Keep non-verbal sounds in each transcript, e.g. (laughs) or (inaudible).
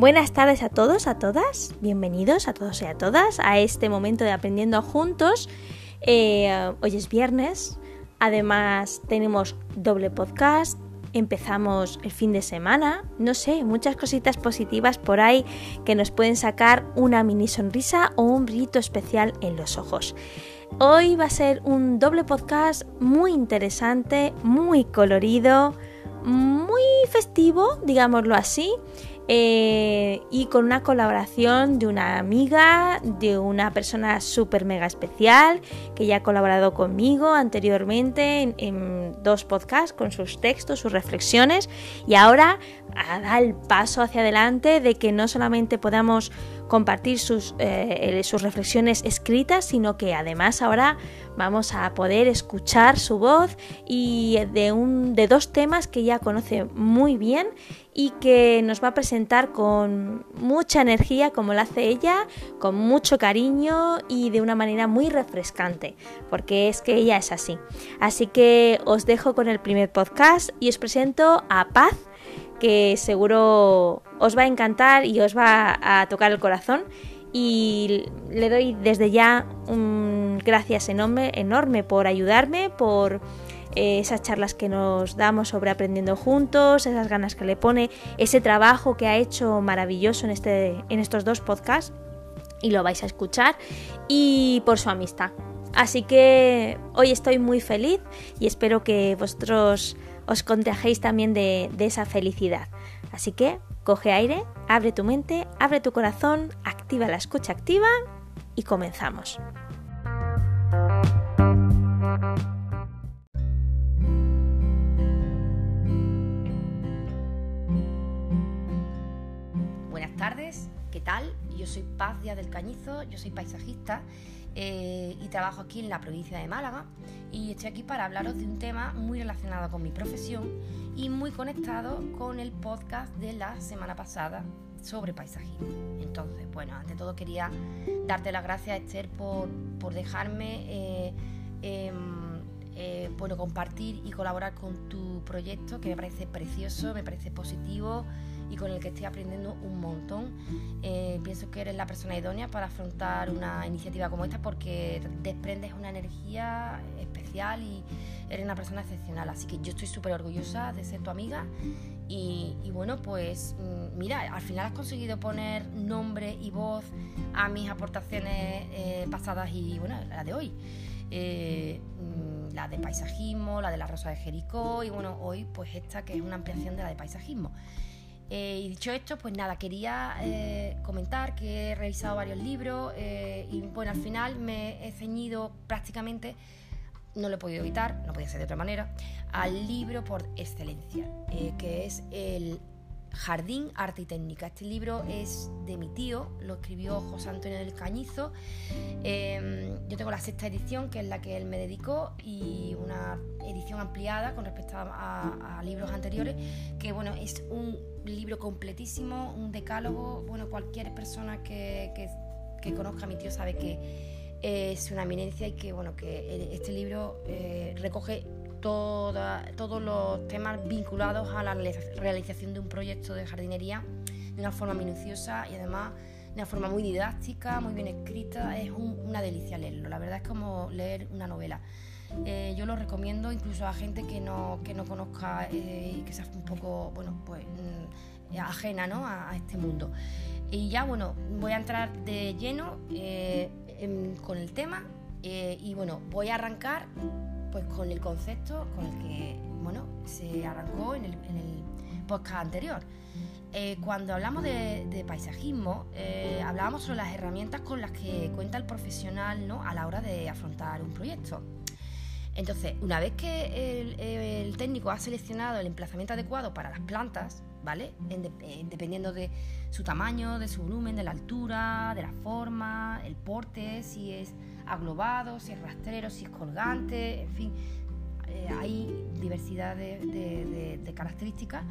Buenas tardes a todos, a todas. Bienvenidos a todos y a todas a este momento de Aprendiendo Juntos. Eh, hoy es viernes. Además tenemos doble podcast. Empezamos el fin de semana. No sé, muchas cositas positivas por ahí que nos pueden sacar una mini sonrisa o un brillito especial en los ojos. Hoy va a ser un doble podcast muy interesante, muy colorido, muy festivo, digámoslo así. Eh, y con una colaboración de una amiga, de una persona súper mega especial que ya ha colaborado conmigo anteriormente en, en, dos podcasts con sus textos, sus reflexiones y ahora da el paso hacia adelante de que no solamente podamos compartir sus, eh, sus reflexiones escritas, sino que además ahora vamos a poder escuchar su voz y de, un, de dos temas que ya conoce muy bien y que nos va a presentar con mucha energía como lo hace ella, con mucho cariño y de una manera muy refrescante, porque es que ella es así. Así que os dejo con el primer podcast y os presento a Paz que seguro os va a encantar y os va a tocar el corazón. Y le doy desde ya un gracias enorme, enorme por ayudarme, por eh, esas charlas que nos damos sobre aprendiendo juntos, esas ganas que le pone, ese trabajo que ha hecho maravilloso en, este, en estos dos podcasts y lo vais a escuchar y por su amistad. Así que hoy estoy muy feliz y espero que vosotros os contagiéis también de, de esa felicidad. Así que coge aire, abre tu mente, abre tu corazón, activa la escucha activa y comenzamos. Buenas tardes, ¿qué tal? Yo soy Paz Díaz del Cañizo, yo soy paisajista eh, y trabajo aquí en la provincia de Málaga y estoy aquí para hablaros de un tema muy relacionado con mi profesión y muy conectado con el podcast de la semana pasada sobre paisajismo. Entonces, bueno, ante todo quería darte las gracias Esther por, por dejarme eh, em, eh, bueno, compartir y colaborar con tu proyecto que me parece precioso, me parece positivo y con el que estoy aprendiendo un montón. Eh, pienso que eres la persona idónea para afrontar una iniciativa como esta porque desprendes una energía especial y eres una persona excepcional. Así que yo estoy súper orgullosa de ser tu amiga y, bueno, pues mm, mira, al final has conseguido poner nombre y voz a mis aportaciones eh, pasadas y bueno, la de hoy. Eh, mm, la de paisajismo, la de la Rosa de Jericó y bueno, hoy pues esta que es una ampliación de la de paisajismo. Eh, y dicho esto, pues nada, quería eh, comentar que he revisado varios libros eh, y bueno, al final me he ceñido prácticamente, no lo he podido evitar, no podía ser de otra manera, al libro por excelencia, que es el Jardín, Arte y Técnica. Este libro es de mi tío, lo escribió José Antonio del Cañizo. Em, yo tengo la sexta edición, que es la que él me dedicó, y una edición ampliada con respecto a, libros anteriores, que bueno, es un libro completísimo, un decálogo. Bueno, cualquier persona que, conozca a mi tío sabe que es una eminencia y que bueno, que este libro eh, recoge todos los temas vinculados a la realización de un proyecto de jardinería de una forma minuciosa y además de una forma muy didáctica, muy bien escrita. Es una delicia leerlo, la verdad es como leer una novela. Eh, yo lo recomiendo incluso a gente que no, que no conozca eh, y que sea un poco, bueno, pues mm, ajena ¿no? a, este mundo. Y ya, bueno, voy a entrar de lleno eh, con el tema y bueno, voy a arrancar pues con el concepto con el que bueno, se arrancó en el, podcast anterior. Eh, cuando hablamos de, paisajismo, eh, hablábamos sobre las herramientas con las que cuenta el profesional ¿no? a la hora de afrontar un proyecto. Entonces, una vez que el, técnico ha seleccionado el emplazamiento adecuado para las plantas, ¿vale? Eh, dependiendo de su tamaño, de su volumen, de la altura, de la forma, el porte, si es aglobado, si es rastrero, si es colgante, en fin, eh, hay diversidad de, características,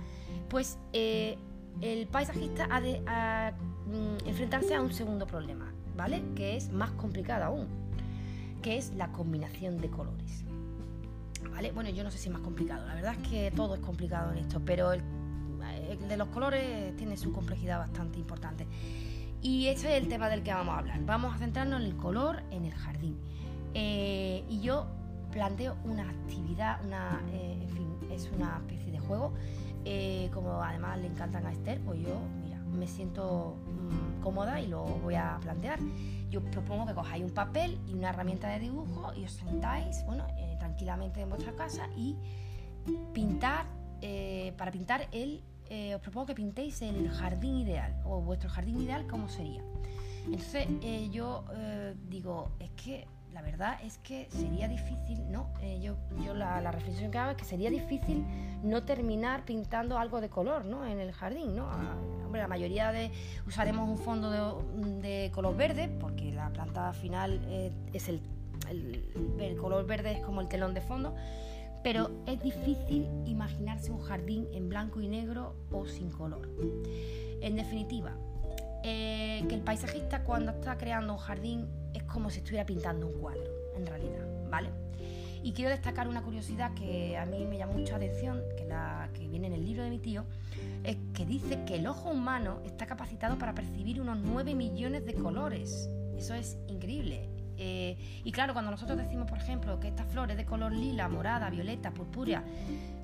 pues eh, el paisajista ha de mm, enfrentarse a un segundo problema, ¿vale? Que es más complicado aún, que es la combinación de colores. ¿Vale? Bueno, yo no sé si es más complicado, la verdad es que todo es complicado en esto, pero el el de los colores tiene su complejidad bastante importante. Y ese es el tema del que vamos a hablar. Vamos a centrarnos en el color en el jardín. Eh, y yo planteo una actividad, una, eh, en fin, es una especie de juego. Eh, como además le encantan a Esther, pues yo, mira, me siento mm, cómoda y lo voy a plantear. Yo propongo que cojáis un papel y una herramienta de dibujo y os sentáis, bueno, tranquilamente en vuestra casa y pintar, para pintar el eh, os propongo que pintéis el jardín ideal o vuestro jardín ideal, ¿cómo sería? Entonces eh, yo eh, digo, es que la verdad es que sería difícil, ¿no? yo yo la, reflexión que hago es que sería difícil no terminar pintando algo de color, ¿no? En el jardín, ¿no? Ah, hombre, la mayoría de usaremos un fondo de, color verde porque la planta final es el, el color verde es como el telón de fondo pero es difícil imaginarse un jardín en blanco y negro o sin color. En definitiva, eh, que el paisajista cuando está creando un jardín es como si estuviera pintando un cuadro, en realidad, ¿vale? Y quiero destacar una curiosidad que a mí me llama mucha atención, que, la, que viene en el libro de mi tío, es que dice que el ojo humano está capacitado para percibir unos 9 millones de colores. Eso es increíble. Eh, y claro, cuando nosotros decimos, por ejemplo, que esta flor es de color lila, morada, violeta, purpúrea,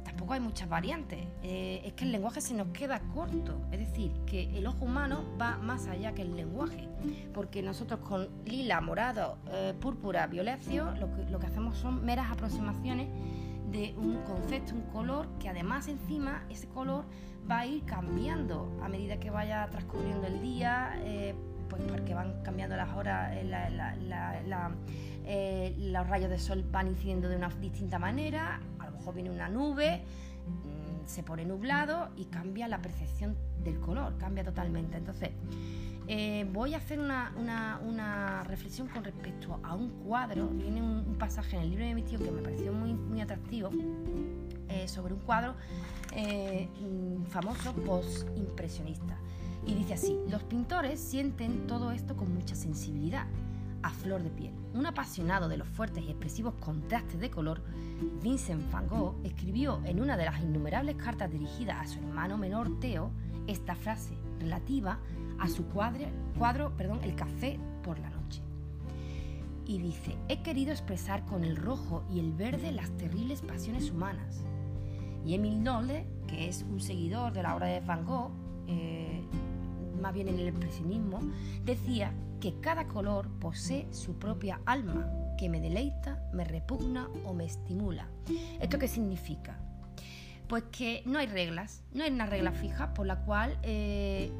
tampoco hay muchas variantes. Eh, es que el lenguaje se nos queda corto. Es decir, que el ojo humano va más allá que el lenguaje. Porque nosotros con lila, morado, eh, púrpura, violecio, lo que, lo que hacemos son meras aproximaciones de un concepto, un color, que además encima ese color va a ir cambiando a medida que vaya transcurriendo el día pues porque van cambiando las horas, eh, eh, los rayos de sol van incidiendo de una distinta manera, a lo mejor viene una nube, mm, se pone nublado y cambia la percepción del color, cambia totalmente. Entonces, eh, voy a hacer una, reflexión con respecto a un cuadro, viene un, pasaje en el libro de mi tío que me pareció muy, muy atractivo, sobre un cuadro mm, famoso post-impresionista. Y dice así, los pintores sienten todo esto con mucha sensibilidad, a flor de piel. Un apasionado de los fuertes y expresivos contrastes de color, Vincent van Gogh escribió en una de las innumerables cartas dirigidas a su hermano menor Theo esta frase relativa a su cuadro, cuadro perdón, El café por la noche. Y dice, he querido expresar con el rojo y el verde las terribles pasiones humanas. Y Emil Nolde, que es un seguidor de la obra de Van Gogh, eh, más bien en el impresionismo, decía que cada color posee su propia alma, que me deleita, me repugna o me estimula. ¿Esto qué significa? Pues que no hay reglas, no hay una regla fija por la cual eh,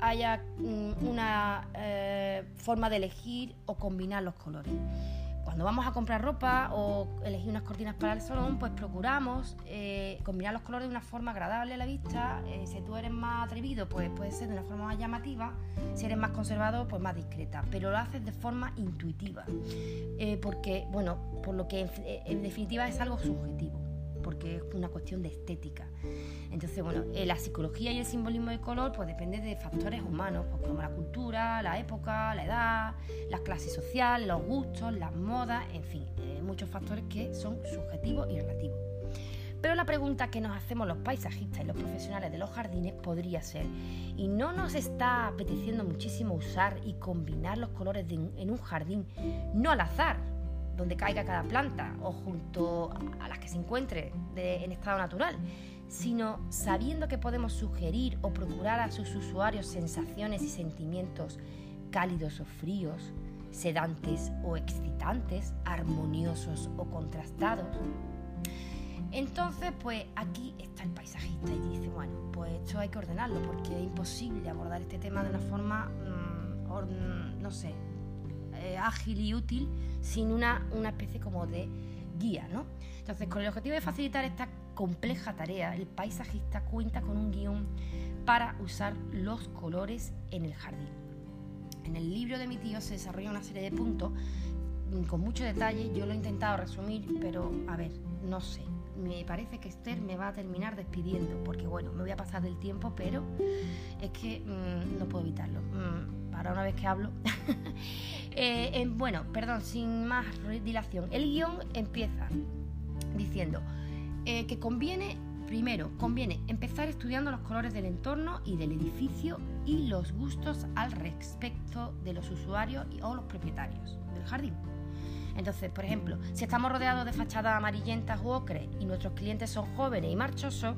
haya mm, una eh, forma de elegir o combinar los colores cuando vamos a comprar ropa o elegir unas cortinas para el salón, pues procuramos eh, combinar los colores de una forma agradable a la vista. Eh, si tú eres más atrevido, pues puede ser de una forma más llamativa. Si eres más conservador, pues más discreta. Pero lo haces de forma intuitiva. Eh, porque, bueno, por lo que en definitiva es algo subjetivo porque es una cuestión de estética. Entonces, bueno, eh, la psicología y el simbolismo del color pues depende de factores humanos, pues, como la cultura, la época, la edad, las clases sociales, los gustos, las modas, en fin, eh, muchos factores que son subjetivos y relativos. Pero la pregunta que nos hacemos los paisajistas y los profesionales de los jardines podría ser, ¿y no nos está apeteciendo muchísimo usar y combinar los colores en un jardín, no al azar, donde caiga cada planta o junto a las que se encuentre en estado natural, sino sabiendo que podemos sugerir o procurar a sus usuarios sensaciones y sentimientos cálidos o fríos, sedantes o excitantes, armoniosos o contrastados. Entonces, pues aquí está el paisajista y dice, bueno, pues esto hay que ordenarlo porque es imposible abordar este tema de una forma, mm, no sé, eh, ágil y útil sin una, una especie como de guía, ¿no? Entonces, con el objetivo de facilitar esta compleja tarea, el paisajista cuenta con un guion para usar los colores en el jardín. En el libro de mi tío se desarrolla una serie de puntos mm, con mucho detalle, yo lo he intentado resumir, pero a ver, no sé. Me parece que Esther me va a terminar despidiendo, porque bueno, me voy a pasar del tiempo, pero es que mm, no puedo evitarlo. Mm, para una vez que hablo. (laughs) Eh, bueno, perdón, sin más dilación. El guion empieza diciendo eh, que conviene primero, conviene empezar estudiando los colores del entorno y del edificio y los gustos al respecto de los usuarios o los propietarios del jardín. Entonces, por ejemplo, si estamos rodeados de fachadas amarillentas u ocres y nuestros clientes son jóvenes y marchosos,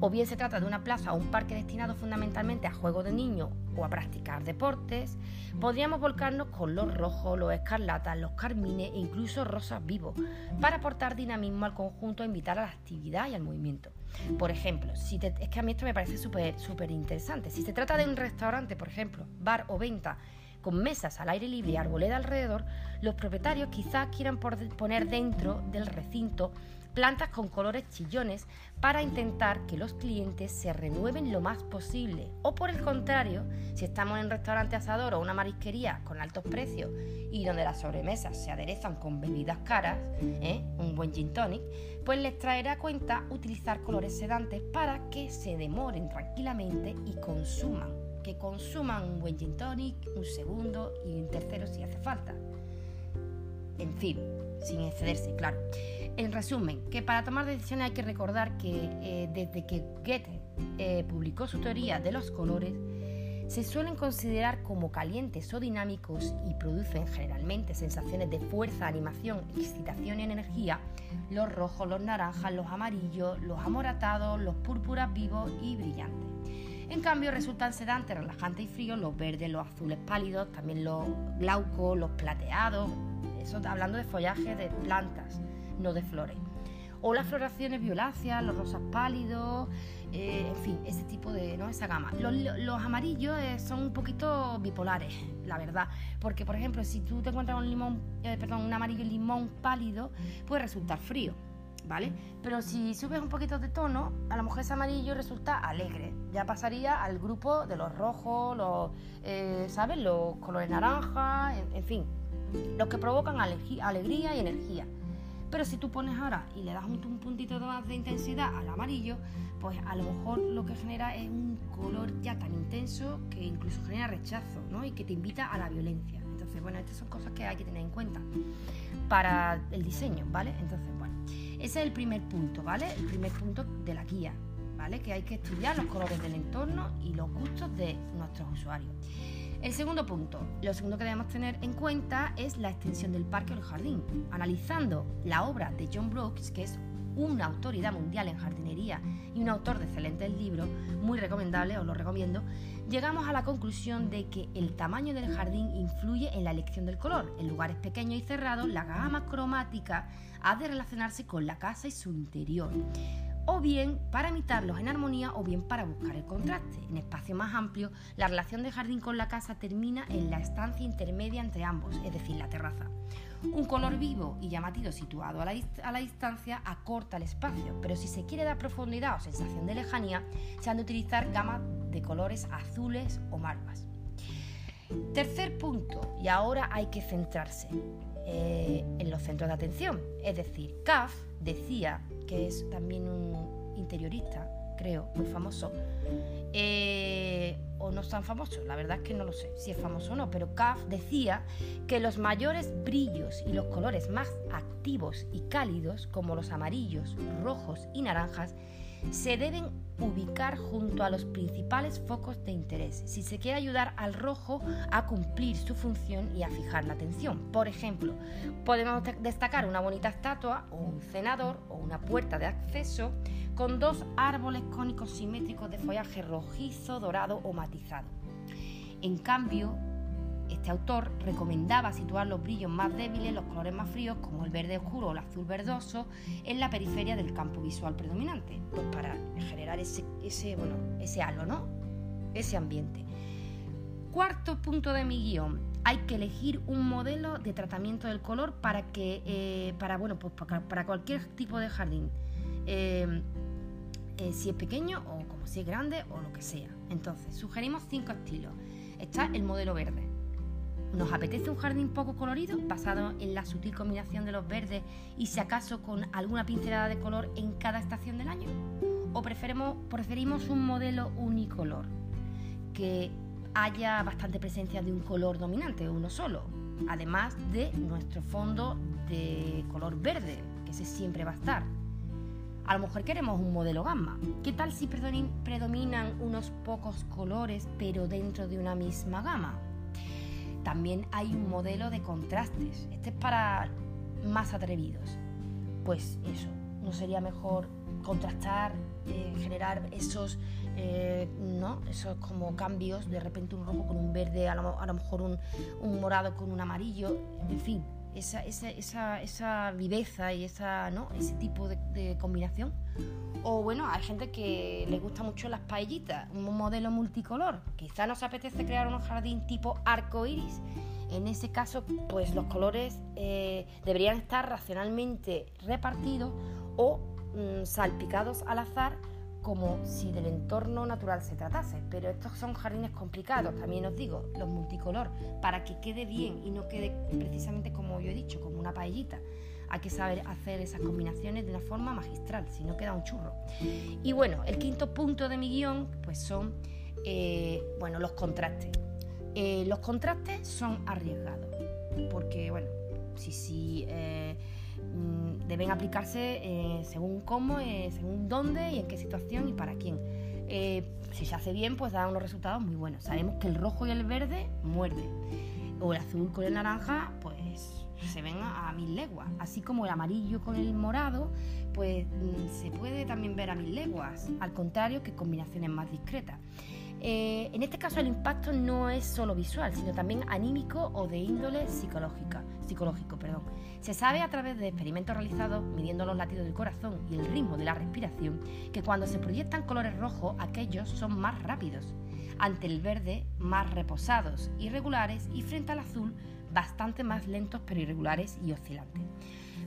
o bien se trata de una plaza o un parque destinado fundamentalmente a juegos de niños o a practicar deportes, podríamos volcarnos con los rojos, los escarlatas, los carmines e incluso rosas vivos, para aportar dinamismo al conjunto e invitar a la actividad y al movimiento. Por ejemplo, si es que a mí esto me parece súper interesante. Si se trata de un restaurante, por ejemplo, bar o venta, con mesas al aire libre y arboleda alrededor, los propietarios quizás quieran poner dentro del recinto plantas con colores chillones para intentar que los clientes se renueven lo más posible. O por el contrario, si estamos en un restaurante asador o una marisquería con altos precios y donde las sobremesas se aderezan con bebidas caras, ¿eh? un buen gin tonic, pues les traerá cuenta utilizar colores sedantes para que se demoren tranquilamente y consuman. Consuman un buen gin tonic, un segundo y un tercero si hace falta. En fin, sin excederse, claro. En resumen, que para tomar decisiones hay que recordar que eh, desde que Goethe eh, publicó su teoría de los colores, se suelen considerar como calientes o dinámicos y producen generalmente sensaciones de fuerza, animación, excitación y energía los rojos, los naranjas, los amarillos, los amoratados, los púrpuras vivos y brillantes. En cambio, resultan sedantes, relajantes y fríos los verdes, los azules pálidos, también los glaucos, los plateados, eso hablando de follaje de plantas no de flores. O las floraciones violáceas, los rosas pálidos, eh, en fin, ese tipo de, ¿no? Esa gama. Los, amarillos eh, son un poquito bipolares, la verdad. Porque, por ejemplo, si tú te encuentras un limón, eh, perdón, un amarillo limón pálido, puede resultar frío. ¿Vale? Pero si subes un poquito de tono, a lo mejor ese amarillo resulta alegre. Ya pasaría al grupo de los rojos, los, ¿sabes? Los colores naranja, en, fin, los que provocan alegría y energía. Pero si tú pones ahora y le das un, puntito más de intensidad al amarillo, pues a lo mejor lo que genera es un color ya tan intenso que incluso genera rechazo, ¿no? Y que te invita a la violencia. Entonces, bueno, estas son cosas que hay que tener en cuenta para el diseño, ¿vale? Entonces, ese es el primer punto, ¿vale? El primer punto de la guía, ¿vale? Que hay que estudiar los colores del entorno y los gustos de nuestros usuarios. El segundo punto, lo segundo que debemos tener en cuenta es la extensión del parque o el jardín. Analizando la obra de John Brooks, que es una autoridad mundial en jardinería y un autor de excelentes libros, muy recomendable, os lo recomiendo, llegamos a la conclusión de que el tamaño del jardín influye en la elección del color. En lugares pequeños y cerrados, la gama cromática ha de relacionarse con la casa y su interior o bien para imitarlos en armonía o bien para buscar el contraste. En espacio más amplio, la relación de jardín con la casa termina en la estancia intermedia entre ambos, es decir, la terraza. Un color vivo y llamativo situado a la, distancia acorta el espacio, pero si se quiere dar profundidad o sensación de lejanía, se han de utilizar gamas de colores azules o malvas. Tercer punto, y ahora hay que centrarse eh, en los centros de atención, es decir, CAF decía que es también un interiorista, creo, muy famoso, eh, o no es tan famoso, la verdad es que no lo sé si es famoso o no, pero Kaff decía que los mayores brillos y los colores más activos y cálidos, como los amarillos, rojos y naranjas, se deben ubicar junto a los principales focos de interés si se quiere ayudar al rojo a cumplir su función y a fijar la atención. Por ejemplo, podemos destacar una bonita estatua o un cenador o una puerta de acceso con dos árboles cónicos simétricos de follaje rojizo, dorado o matizado. En cambio, este autor recomendaba situar los brillos más débiles, los colores más fríos, como el verde oscuro o el azul verdoso, en la periferia del campo visual predominante, pues para generar ese, bueno, ese halo, ¿no? Ese ambiente. Cuarto punto de mi guion. Hay que elegir un modelo de tratamiento del color para que, eh, para, bueno, pues para, cualquier tipo de jardín. Eh, eh, si es pequeño o como si es grande o lo que sea. Entonces, sugerimos cinco estilos. Está el modelo verde, ¿Nos apetece un jardín poco colorido, basado en la sutil combinación de los verdes y si acaso con alguna pincelada de color en cada estación del año? ¿O preferimos, un modelo unicolor, que haya bastante presencia de un color dominante, uno solo, además de nuestro fondo de color verde, que ese siempre va a estar? A lo mejor queremos un modelo gamma. ¿Qué tal si predominan unos pocos colores pero dentro de una misma gama? También hay un modelo de contrastes. Este es para más atrevidos. Pues eso, ¿no sería mejor contrastar, eh, generar esos, eh, ¿no? esos como cambios, de repente un rojo con un verde, a lo, mejor un morado con un amarillo, en fin, esa, esa, esa, viveza y esa, ¿no? ese tipo de, combinación. O bueno, hay gente que le gusta mucho las paellitas, un modelo multicolor. Quizá nos apetece crear un jardín tipo arco iris. En ese caso, pues los colores eh, deberían estar racionalmente repartidos o mm, salpicados al azar como si del entorno natural se tratase, pero estos son jardines complicados, también os digo, los multicolor, para que quede bien y no quede precisamente como yo he dicho, como una paellita. Hay que saber hacer esas combinaciones de una forma magistral, si no queda un churro. Y bueno, el quinto punto de mi guion, pues son, eh, bueno, los contrastes. Eh, los contrastes son arriesgados, porque bueno, si sí, eh, deben aplicarse eh, según cómo, eh, según dónde y en qué situación y para quién. Eh, si se hace bien, pues da unos resultados muy buenos. Sabemos que el rojo y el verde muerde, o el azul con el naranja, pues se ven a, mil leguas. Así como el amarillo con el morado, pues mm, se puede también ver a mil leguas, al contrario que combinaciones más discretas. En este caso el impacto no es solo visual, sino también anímico o de índole psicológica psicológico. Perdón. Se sabe a través de experimentos realizados midiendo los latidos del corazón y el ritmo de la respiración que cuando se proyectan colores rojos, aquellos son más rápidos, ante el verde más reposados, irregulares y frente al azul bastante más lentos pero irregulares y oscilantes.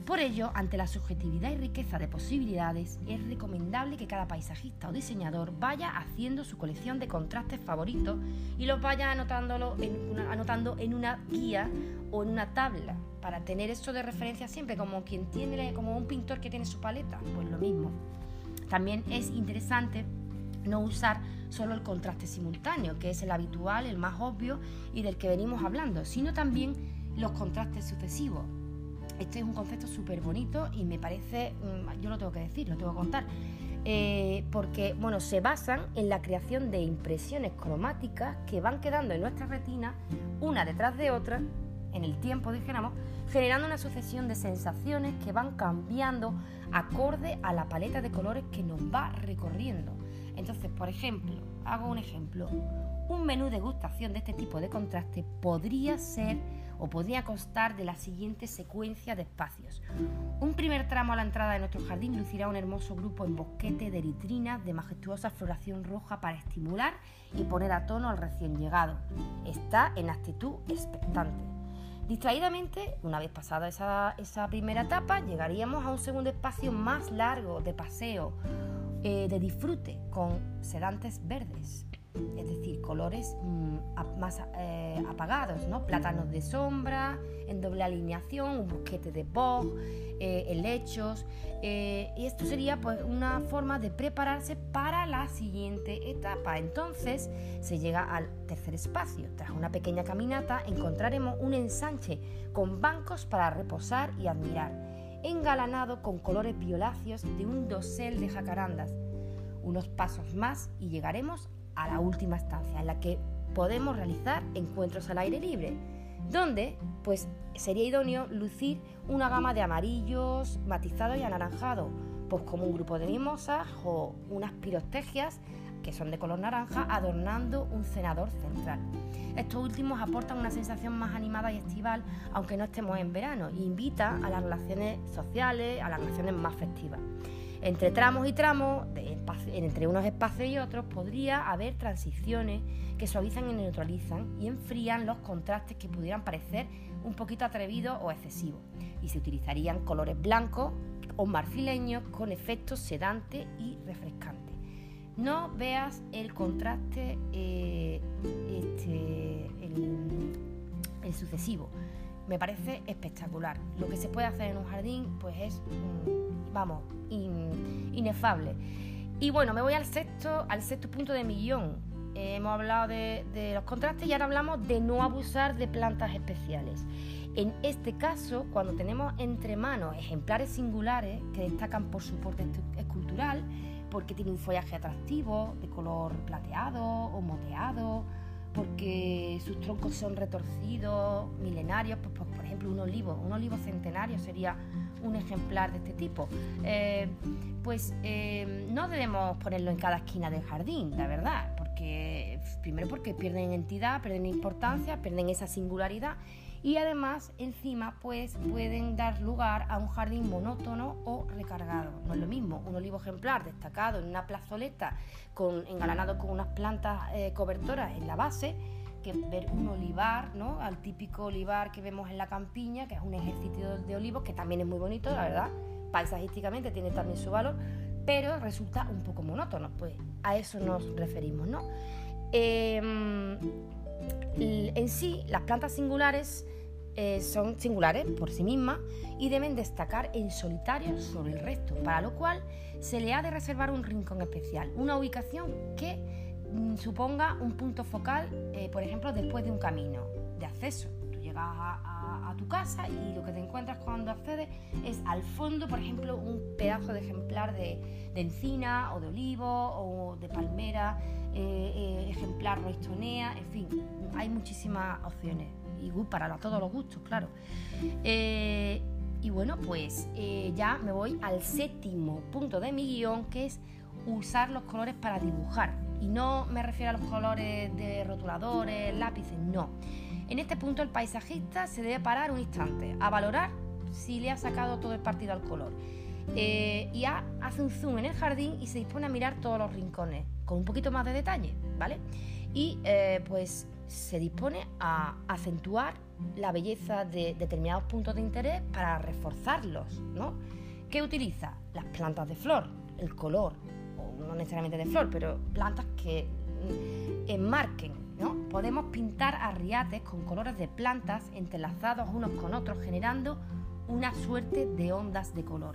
Por ello, ante la subjetividad y riqueza de posibilidades, es recomendable que cada paisajista o diseñador vaya haciendo su colección de contrastes favoritos y los vaya anotándolo anotando en una guía o en una tabla para tener esto de referencia siempre, como quien tiene, como un pintor que tiene su paleta, pues lo mismo. También es interesante no usar solo el contraste simultáneo, que es el habitual, el más obvio y del que venimos hablando, sino también los contrastes sucesivos este es un concepto súper bonito y me parece, mm, yo lo tengo que decir, lo tengo que contar, eh, porque bueno, se basan en la creación de impresiones cromáticas que van quedando en nuestra retina una detrás de otra en el tiempo, dijéramos, generando una sucesión de sensaciones que van cambiando acorde a la paleta de colores que nos va recorriendo. Entonces, por ejemplo, hago un ejemplo, un menú de gustación de este tipo de contraste podría ser o podría constar de la siguiente secuencia de espacios. Un primer tramo a la entrada de nuestro jardín lucirá un hermoso grupo en bosquete de eritrinas de majestuosa floración roja para estimular y poner a tono al recién llegado. Está en actitud expectante. Distraídamente, una vez pasada esa, primera etapa, llegaríamos a un segundo espacio más largo de paseo, eh, de disfrute, con sedantes verdes es decir, colores mm, más eh, apagados, ¿no? Plátanos de sombra, en doble alineación, un bosquete de boj, eh, helechos. Eh, y esto sería pues una forma de prepararse para la siguiente etapa. Entonces se llega al tercer espacio. Tras una pequeña caminata encontraremos un ensanche con bancos para reposar y admirar, engalanado con colores violáceos de un dosel de jacarandas. Unos pasos más y llegaremos a la última estancia en la que podemos realizar encuentros al aire libre, donde pues sería idóneo lucir una gama de amarillos, matizados y anaranjados, pues como un grupo de mimosas o unas pirostegias que son de color naranja adornando un cenador central. Estos últimos aportan una sensación más animada y estival, aunque no estemos en verano, e invita a las relaciones sociales, a las relaciones más festivas. Entre tramos y tramos, entre unos espacios y otros, podría haber transiciones que suavizan y neutralizan y enfrían los contrastes que pudieran parecer un poquito atrevidos o excesivos. Y se utilizarían colores blancos o marfileños con efectos sedante y refrescante. No veas el contraste, eh, este, el, sucesivo. Me parece espectacular. Lo que se puede hacer en un jardín, pues es vamos, inefable. Y bueno, me voy al sexto, al sexto punto de millón. hemos hablado de, los contrastes y ahora hablamos de no abusar de plantas especiales. En este caso, cuando tenemos entre manos ejemplares singulares que destacan por su porte escultural, porque tiene un follaje atractivo, de color plateado o moteado, porque sus troncos son retorcidos, milenarios, pues, pues, por ejemplo un olivo, un olivo centenario sería un ejemplar de este tipo. Eh, pues eh, no debemos ponerlo en cada esquina del jardín, la verdad, porque primero porque pierden entidad, pierden importancia, pierden esa singularidad y además encima pues pueden dar lugar a un jardín monótono o recargado. No es lo mismo un olivo ejemplar destacado en una plazoleta con, engalanado con unas plantas eh, cobertoras en la base que ver un olivar, ¿no? Al típico olivar que vemos en la campiña, que es un ejército de olivos, que también es muy bonito, la verdad, paisajísticamente tiene también su valor, pero resulta un poco monótono, pues a eso nos referimos, ¿no? Em, en sí, las plantas singulares eh, son singulares por sí mismas y deben destacar en solitario sobre el resto, para lo cual se le ha de reservar un rincón especial, una ubicación que mm, suponga un punto focal, eh, por ejemplo, después de un camino de acceso. Llegas a, tu casa y lo que te encuentras cuando accedes es al fondo, por ejemplo, un pedazo de ejemplar de, encina o de olivo o de palmera, eh, ejemplar roistonea, en fin, hay muchísimas opciones y para todos los gustos, claro. Eh, y bueno, pues eh, ya me voy al séptimo punto de mi guion, que es usar los colores para dibujar. Y no me refiero a los colores de rotuladores, lápices, no. En este punto el paisajista se debe parar un instante a valorar si le ha sacado todo el partido al color. Eh, y hace un zoom en el jardín y se dispone a mirar todos los rincones con un poquito más de detalle, ¿vale? Y pues se dispone a acentuar la belleza de determinados puntos de interés para reforzarlos, ¿no? ¿Qué utiliza? Las plantas de flor, el color, o no necesariamente de flor, pero plantas que mm, enmarquen, ¿no? Podemos pintar arriates con colores de plantas entrelazados unos con otros, generando una suerte de ondas de color.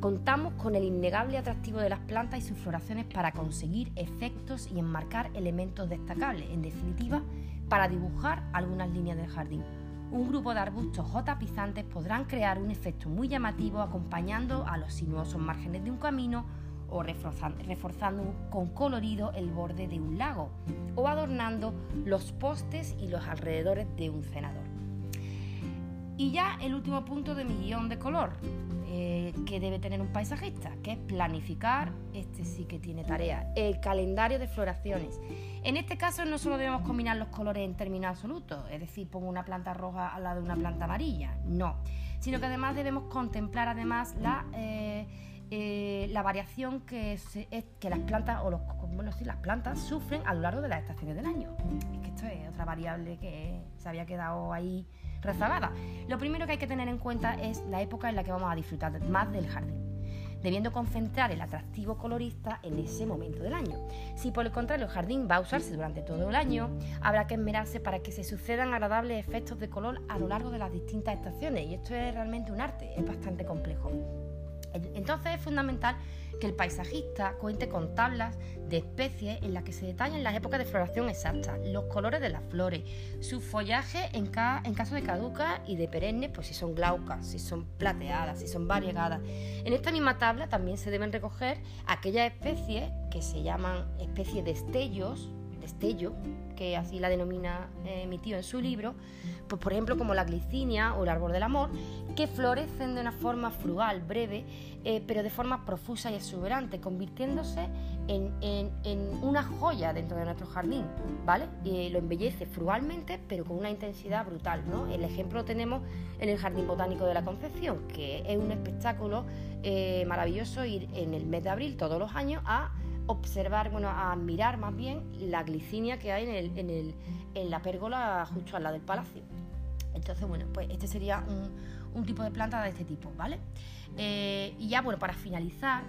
Contamos con el innegable atractivo de las plantas y sus floraciones para conseguir efectos y enmarcar elementos destacables, en definitiva, para dibujar algunas líneas del jardín. Un grupo de arbustos o tapizantes podrán crear un efecto muy llamativo acompañando a los sinuosos márgenes de un camino o reforzando con colorido el borde de un lago o adornando los postes y los alrededores de un cenador. Y ya el último punto de mi guion de color, eh, que debe tener un paisajista, que es planificar, este sí que tiene tarea, el calendario de floraciones. En este caso no solo debemos combinar los colores en términos absolutos, es decir, pongo una planta roja al lado de una planta amarilla, no, sino que además debemos contemplar además la... Eh, eh, la variación que, es que las plantas o las plantas sufren a lo largo de las estaciones del año. Es que esto es otra variable que se había quedado ahí rezagada. Lo primero que hay que tener en cuenta es la época en la que vamos a disfrutar más del jardín debiendo concentrar el atractivo colorista en ese momento del año. Si por el contrario el jardín va a usarse durante todo el año, habrá que esmerarse para que se sucedan agradables efectos de color a lo largo de las distintas estaciones y esto es realmente un arte, es bastante complejo. Entonces es fundamental que el paisajista cuente con tablas de especies en las que se detallen las épocas de floración exactas, los colores de las flores, su follaje en, en caso de caducas y de perennes, pues si son glaucas, si son plateadas, si son variegadas. En esta misma tabla también se deben recoger aquellas especies que se llaman especies de estellos, destello, que así la denomina eh, mi tío en su libro, pues por ejemplo como la glicinia o el árbol del amor, que florecen de una forma frugal, breve, eh, pero de forma profusa y exuberante, convirtiéndose en, una joya dentro de nuestro jardín, ¿vale? Y lo embellece frugalmente, pero con una intensidad brutal, ¿no? El ejemplo lo tenemos en el Jardín Botánico de la Concepción, que es un espectáculo eh, maravilloso ir en el mes de abril todos los años a observar, bueno, a admirar más bien la glicinia que hay en, el, en la pérgola justo al lado del palacio. Entonces, bueno, pues este sería un, tipo de planta de este tipo, ¿vale? Eh, y ya, bueno, para finalizar,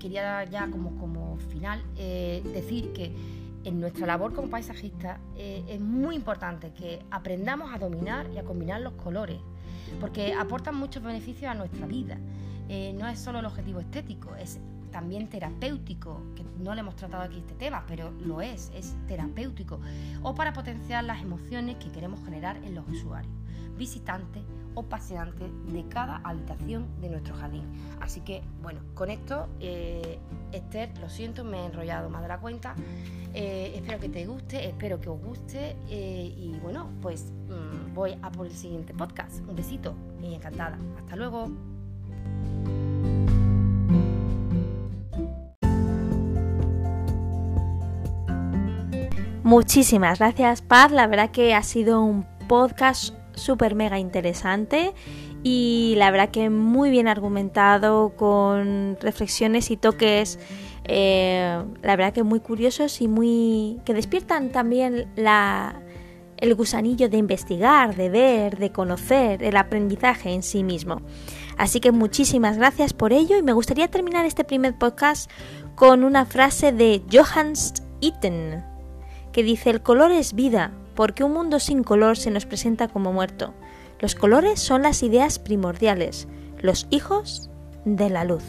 quería ya como, como final eh, decir que en nuestra labor como paisajista eh, es muy importante que aprendamos a dominar y a combinar los colores, porque aportan muchos beneficios a nuestra vida. no es solo el objetivo estético, es también terapéutico, que no le hemos tratado aquí este tema, pero lo es, es terapéutico, o para potenciar las emociones que queremos generar en los usuarios. visitantes o paseantes de cada habitación de nuestro jardín. Así que, bueno, con esto, eh, Esther, lo siento, me he enrollado más de la cuenta. Eh, espero que te guste, espero que os guste eh, y bueno, pues mm, voy a por el siguiente podcast. Un besito y encantada. Hasta luego. Muchísimas gracias, Paz. La verdad que ha sido un podcast súper mega interesante y la verdad que muy bien argumentado con reflexiones y toques eh, la verdad que muy curiosos y muy que despiertan también la, el gusanillo de investigar, de ver, de conocer, el aprendizaje en sí mismo. Así que muchísimas gracias por ello y me gustaría terminar este primer podcast con una frase de Johannes Itten que dice el color es vida, porque un mundo sin color se nos presenta como muerto. Los colores son las ideas primordiales, los hijos de la luz.